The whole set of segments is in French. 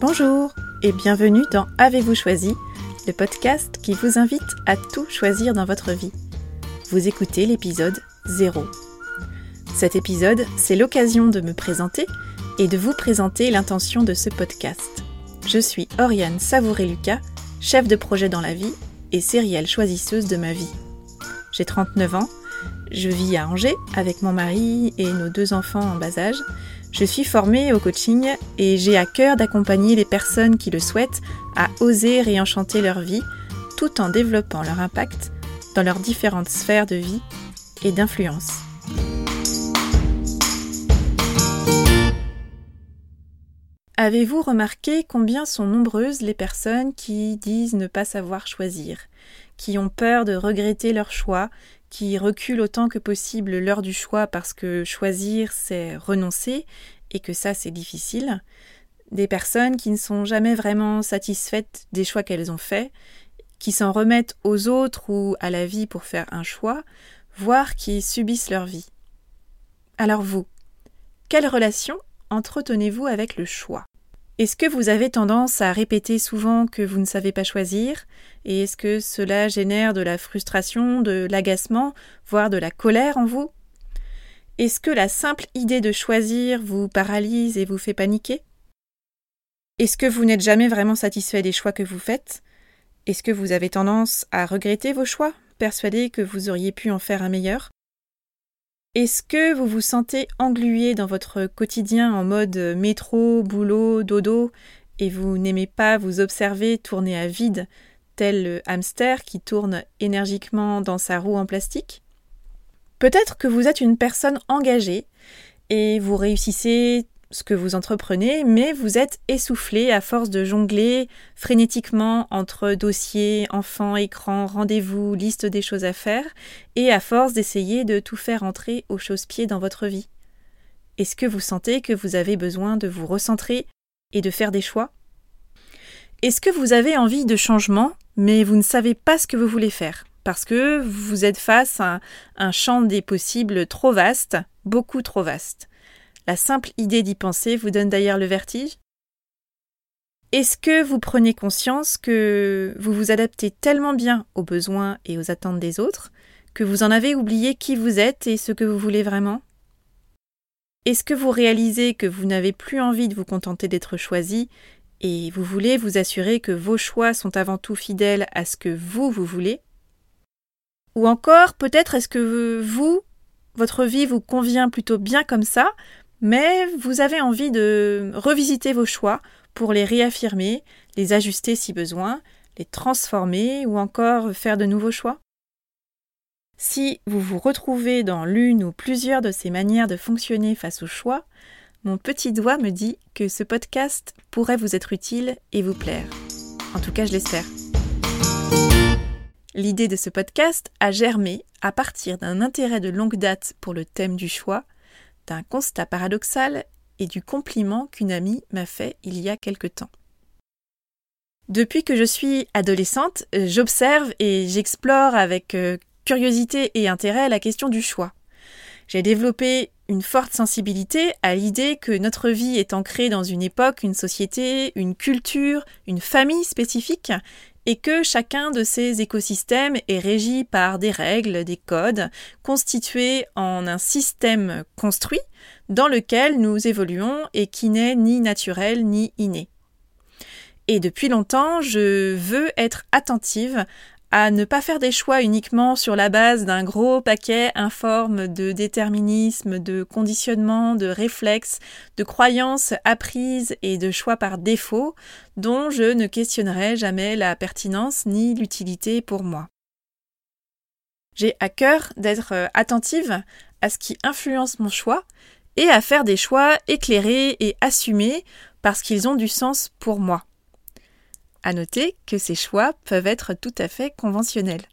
Bonjour et bienvenue dans Avez-vous choisi, le podcast qui vous invite à tout choisir dans votre vie. Vous écoutez l'épisode 0. Cet épisode, c'est l'occasion de me présenter et de vous présenter l'intention de ce podcast. Je suis Oriane Savouré-Lucas, chef de projet dans la vie et sérielle choisisseuse de ma vie. J'ai 39 ans, je vis à Angers avec mon mari et nos deux enfants en bas âge. Je suis formée au coaching et j'ai à cœur d'accompagner les personnes qui le souhaitent à oser réenchanter leur vie tout en développant leur impact dans leurs différentes sphères de vie et d'influence. Avez-vous remarqué combien sont nombreuses les personnes qui disent ne pas savoir choisir, qui ont peur de regretter leur choix, qui reculent autant que possible l'heure du choix parce que choisir c'est renoncer et que ça c'est difficile, des personnes qui ne sont jamais vraiment satisfaites des choix qu'elles ont faits, qui s'en remettent aux autres ou à la vie pour faire un choix, voire qui subissent leur vie. Alors vous, quelle relation entretenez-vous avec le choix? Est-ce que vous avez tendance à répéter souvent que vous ne savez pas choisir? Et est-ce que cela génère de la frustration, de l'agacement, voire de la colère en vous? Est-ce que la simple idée de choisir vous paralyse et vous fait paniquer? Est-ce que vous n'êtes jamais vraiment satisfait des choix que vous faites? Est-ce que vous avez tendance à regretter vos choix, persuadé que vous auriez pu en faire un meilleur? Est-ce que vous vous sentez englué dans votre quotidien en mode métro, boulot, dodo, et vous n'aimez pas vous observer tourner à vide, tel le hamster qui tourne énergiquement dans sa roue en plastique? Peut-être que vous êtes une personne engagée et vous réussissez ce que vous entreprenez, mais vous êtes essoufflé à force de jongler frénétiquement entre dossiers, enfants, écrans, rendez-vous, liste des choses à faire, et à force d'essayer de tout faire entrer au chausse-pied dans votre vie. Est-ce que vous sentez que vous avez besoin de vous recentrer et de faire des choix? Est-ce que vous avez envie de changement, mais vous ne savez pas ce que vous voulez faire? Parce que vous êtes face à un champ des possibles trop vaste, beaucoup trop vaste la simple idée d'y penser vous donne d'ailleurs le vertige? Est-ce que vous prenez conscience que vous vous adaptez tellement bien aux besoins et aux attentes des autres que vous en avez oublié qui vous êtes et ce que vous voulez vraiment? Est-ce que vous réalisez que vous n'avez plus envie de vous contenter d'être choisi et vous voulez vous assurer que vos choix sont avant tout fidèles à ce que vous, vous voulez? Ou encore, peut-être est-ce que vous, votre vie vous convient plutôt bien comme ça, mais vous avez envie de revisiter vos choix pour les réaffirmer, les ajuster si besoin, les transformer ou encore faire de nouveaux choix? Si vous vous retrouvez dans l'une ou plusieurs de ces manières de fonctionner face au choix, mon petit doigt me dit que ce podcast pourrait vous être utile et vous plaire. En tout cas, je l'espère. L'idée de ce podcast a germé à partir d'un intérêt de longue date pour le thème du choix d'un constat paradoxal et du compliment qu'une amie m'a fait il y a quelque temps. Depuis que je suis adolescente, j'observe et j'explore avec euh, curiosité et intérêt la question du choix. J'ai développé une forte sensibilité à l'idée que notre vie est ancrée dans une époque, une société, une culture, une famille spécifique et que chacun de ces écosystèmes est régi par des règles, des codes, constitués en un système construit dans lequel nous évoluons et qui n'est ni naturel ni inné. Et depuis longtemps, je veux être attentive à ne pas faire des choix uniquement sur la base d'un gros paquet informe de déterminisme, de conditionnement, de réflexes, de croyances apprises et de choix par défaut, dont je ne questionnerai jamais la pertinence ni l'utilité pour moi. J'ai à cœur d'être attentive à ce qui influence mon choix et à faire des choix éclairés et assumés parce qu'ils ont du sens pour moi. À noter que ces choix peuvent être tout à fait conventionnels.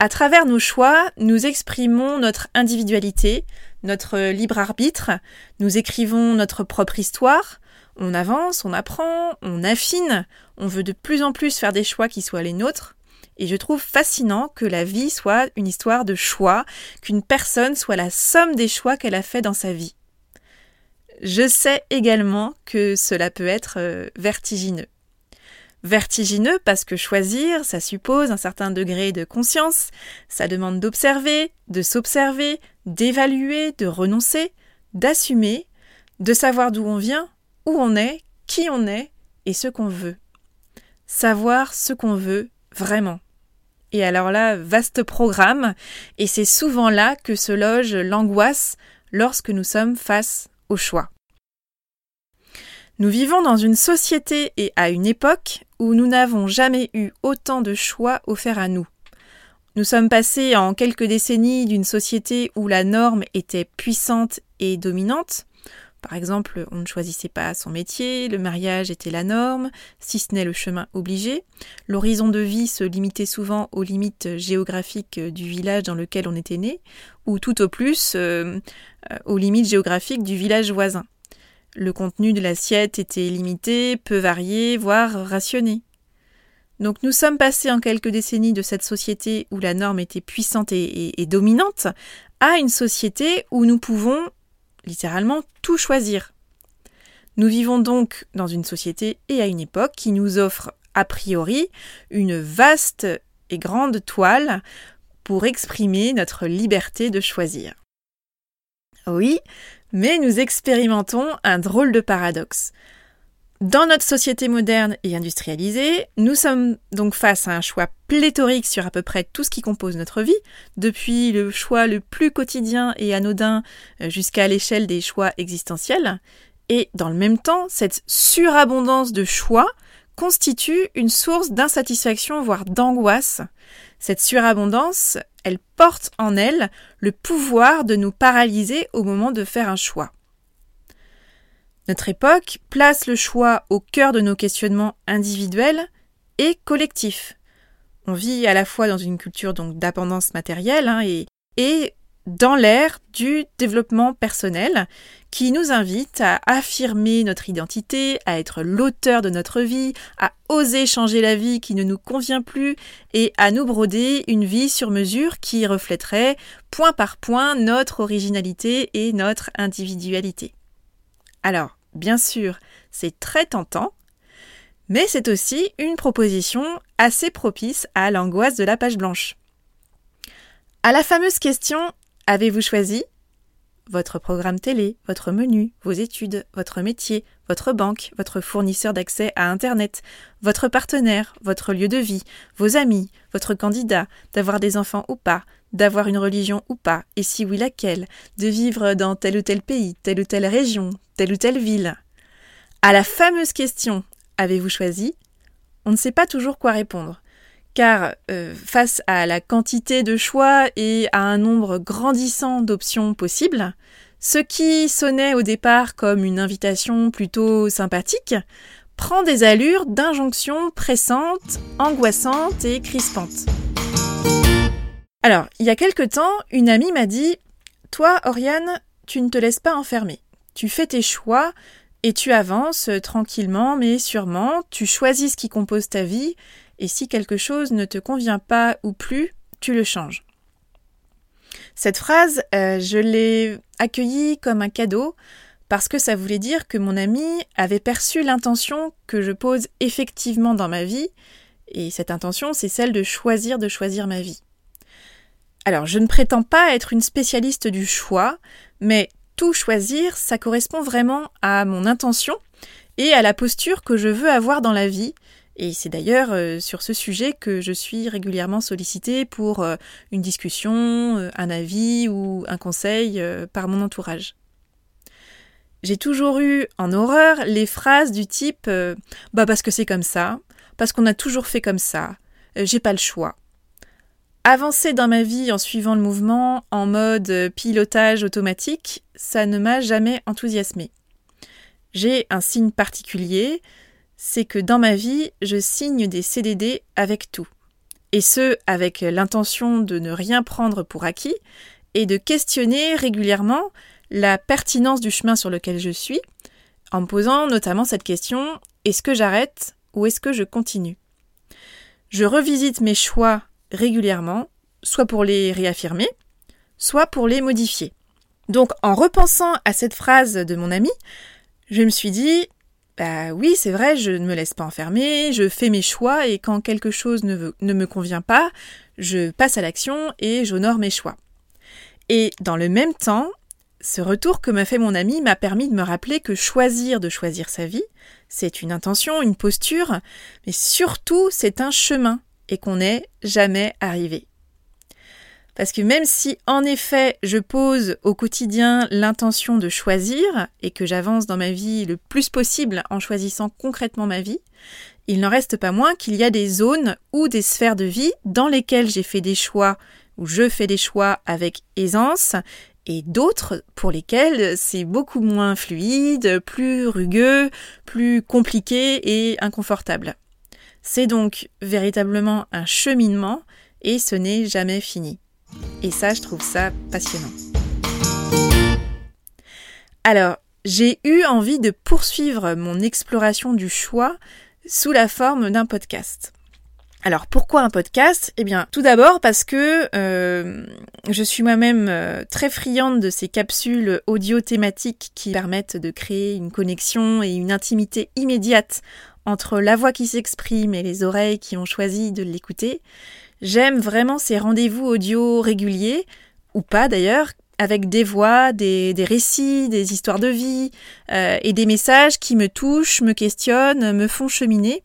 À travers nos choix, nous exprimons notre individualité, notre libre arbitre, nous écrivons notre propre histoire, on avance, on apprend, on affine, on veut de plus en plus faire des choix qui soient les nôtres, Et je trouve fascinant que la vie soit une histoire de choix, qu'une personne soit la somme des choix qu'elle a fait dans sa vie. Je sais également que cela peut être euh, vertigineux. Vertigineux parce que choisir, ça suppose un certain degré de conscience, ça demande d'observer, de s'observer, d'évaluer, de renoncer, d'assumer, de savoir d'où on vient, où on est, qui on est et ce qu'on veut. Savoir ce qu'on veut vraiment. Et alors là, vaste programme, et c'est souvent là que se loge l'angoisse lorsque nous sommes face au choix. Nous vivons dans une société et à une époque où nous n'avons jamais eu autant de choix offerts à nous. Nous sommes passés en quelques décennies d'une société où la norme était puissante et dominante. Par exemple, on ne choisissait pas son métier, le mariage était la norme, si ce n'est le chemin obligé. L'horizon de vie se limitait souvent aux limites géographiques du village dans lequel on était né, ou tout au plus euh, euh, aux limites géographiques du village voisin. Le contenu de l'assiette était limité, peu varié, voire rationné. Donc nous sommes passés en quelques décennies de cette société où la norme était puissante et, dominante à une société où nous pouvons littéralement tout choisir. Nous vivons donc dans une société et à une époque qui nous offre a priori une vaste et grande toile pour exprimer notre liberté de choisir. Oui, mais nous expérimentons un drôle de paradoxe. Dans notre société moderne et industrialisée, nous sommes donc face à un choix pléthorique sur à peu près tout ce qui compose notre vie, depuis le choix le plus quotidien et anodin euh, jusqu'à l'échelle des choix existentiels. Et dans le même temps, cette surabondance de choix constitue une source d'insatisfaction, voire d'angoisse. Cette surabondance, elle porte en elle le pouvoir de nous paralyser au moment de faire un choix. Notre époque place le choix au cœur de nos questionnements individuels et collectifs. On vit à la fois dans une culture donc d'abondance matérielle hein, et, et dans l'ère du développement personnel qui nous invite à affirmer notre identité, à être l'auteur de notre vie, à oser changer la vie qui ne nous convient plus et à nous broder une vie sur mesure qui reflèterait point par point notre originalité et notre individualité. Alors, bien sûr, c'est très tentant, mais c'est aussi une proposition assez propice à l'angoisse de la page blanche. À la fameuse question Avez-vous choisi votre programme télé, votre menu, vos études, votre métier, votre banque, votre fournisseur d'accès à Internet, votre partenaire, votre lieu de vie, vos amis, votre candidat, d'avoir des enfants ou pas, d'avoir une religion ou pas, et si oui laquelle, de vivre dans tel ou tel pays, telle ou telle région, telle ou telle ville? À la fameuse question Avez-vous choisi? On ne sait pas toujours quoi répondre car euh, face à la quantité de choix et à un nombre grandissant d'options possibles, ce qui sonnait au départ comme une invitation plutôt sympathique prend des allures d'injonction pressante, angoissante et crispante. Alors, il y a quelque temps, une amie m'a dit Toi, Oriane, tu ne te laisses pas enfermer. Tu fais tes choix et tu avances tranquillement mais sûrement, tu choisis ce qui compose ta vie et si quelque chose ne te convient pas ou plus, tu le changes. Cette phrase, euh, je l'ai accueillie comme un cadeau parce que ça voulait dire que mon ami avait perçu l'intention que je pose effectivement dans ma vie, et cette intention, c'est celle de choisir de choisir ma vie. Alors, je ne prétends pas être une spécialiste du choix, mais tout choisir, ça correspond vraiment à mon intention et à la posture que je veux avoir dans la vie, et c'est d'ailleurs euh, sur ce sujet que je suis régulièrement sollicitée pour euh, une discussion, euh, un avis ou un conseil par mon entourage. J'ai toujours eu en horreur les phrases du type Bah parce que c'est comme ça, parce qu'on a toujours fait comme ça, j'ai pas le choix. Avancer dans ma vie en suivant le mouvement, en mode pilotage automatique, ça ne m'a jamais enthousiasmé. J'ai un signe particulier, c'est que dans ma vie, je signe des CDD avec tout. Et ce, avec l'intention de ne rien prendre pour acquis et de questionner régulièrement la pertinence du chemin sur lequel je suis, en me posant notamment cette question est-ce que j'arrête ou est-ce que je continue? Je revisite mes choix régulièrement, soit pour les réaffirmer, soit pour les modifier. Donc en repensant à cette phrase de mon ami, je me suis dit, bah oui, c'est vrai, je ne me laisse pas enfermer, je fais mes choix et quand quelque chose ne, me convient pas, je passe à l'action et j'honore mes choix. Et dans le même temps, ce retour que m'a fait mon ami m'a permis de me rappeler que choisir de choisir sa vie, c'est une intention, une posture, mais surtout c'est un chemin et qu'on n'est jamais arrivé. Parce que même si en effet je pose au quotidien l'intention de choisir et que j'avance dans ma vie le plus possible en choisissant concrètement ma vie, il n'en reste pas moins qu'il y a des zones ou des sphères de vie dans lesquelles j'ai fait des choix ou je fais des choix avec aisance et d'autres pour lesquels c'est beaucoup moins fluide, plus rugueux, plus compliqué et inconfortable. C'est donc véritablement un cheminement et ce n'est jamais fini. Et ça, je trouve ça passionnant. Alors, j'ai eu envie de poursuivre mon exploration du choix sous la forme d'un podcast. Alors pourquoi un podcast? Eh bien tout d'abord parce que euh, je suis moi-même euh, très friande de ces capsules audio thématiques qui permettent de créer une connexion et une intimité immédiate entre la voix qui s'exprime et les oreilles qui ont choisi de l'écouter. J'aime vraiment ces rendez-vous audio réguliers, ou pas d'ailleurs, avec des voix, des, récits, des histoires de vie euh, et des messages qui me touchent, me questionnent, me font cheminer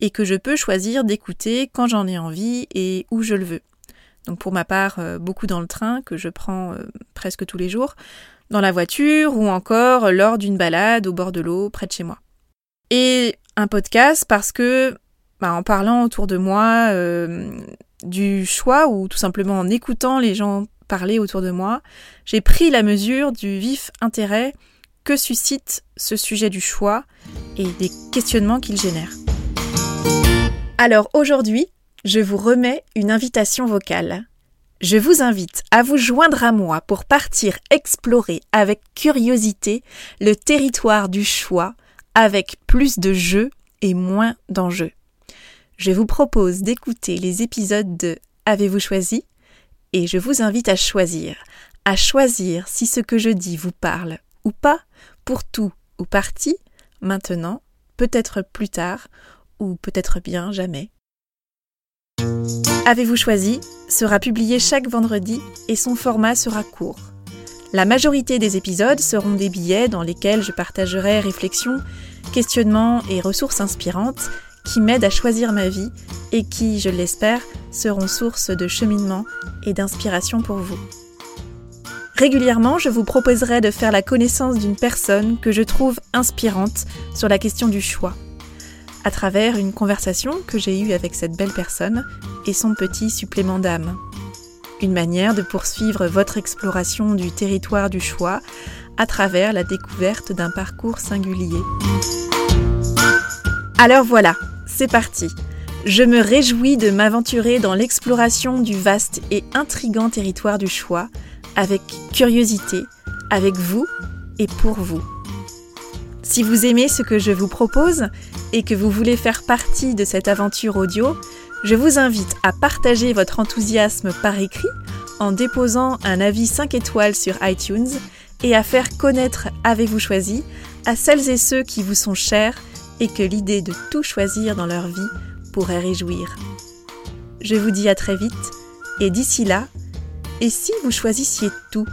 et que je peux choisir d'écouter quand j'en ai envie et où je le veux. Donc pour ma part, euh, beaucoup dans le train que je prends euh, presque tous les jours, dans la voiture ou encore lors d'une balade au bord de l'eau près de chez moi. Et un podcast parce que bah, en parlant autour de moi, du choix ou tout simplement en écoutant les gens parler autour de moi, j'ai pris la mesure du vif intérêt que suscite ce sujet du choix et des questionnements qu'il génère. Alors aujourd'hui, je vous remets une invitation vocale. Je vous invite à vous joindre à moi pour partir explorer avec curiosité le territoire du choix avec plus de jeux et moins d'enjeux je vous propose d'écouter les épisodes de Avez-vous choisi Et je vous invite à choisir, à choisir si ce que je dis vous parle ou pas, pour tout ou partie, maintenant, peut-être plus tard, ou peut-être bien jamais. Avez-vous choisi sera publié chaque vendredi et son format sera court. La majorité des épisodes seront des billets dans lesquels je partagerai réflexions, questionnements et ressources inspirantes qui m'aident à choisir ma vie et qui, je l'espère, seront source de cheminement et d'inspiration pour vous. Régulièrement, je vous proposerai de faire la connaissance d'une personne que je trouve inspirante sur la question du choix, à travers une conversation que j'ai eue avec cette belle personne et son petit supplément d'âme. Une manière de poursuivre votre exploration du territoire du choix à travers la découverte d'un parcours singulier. Alors voilà, c'est parti. Je me réjouis de m'aventurer dans l'exploration du vaste et intrigant territoire du choix, avec curiosité, avec vous et pour vous. Si vous aimez ce que je vous propose et que vous voulez faire partie de cette aventure audio, je vous invite à partager votre enthousiasme par écrit en déposant un avis 5 étoiles sur iTunes et à faire connaître Avez-vous choisi à celles et ceux qui vous sont chers et que l'idée de tout choisir dans leur vie pourrait réjouir. Je vous dis à très vite, et d'ici là, et si vous choisissiez tout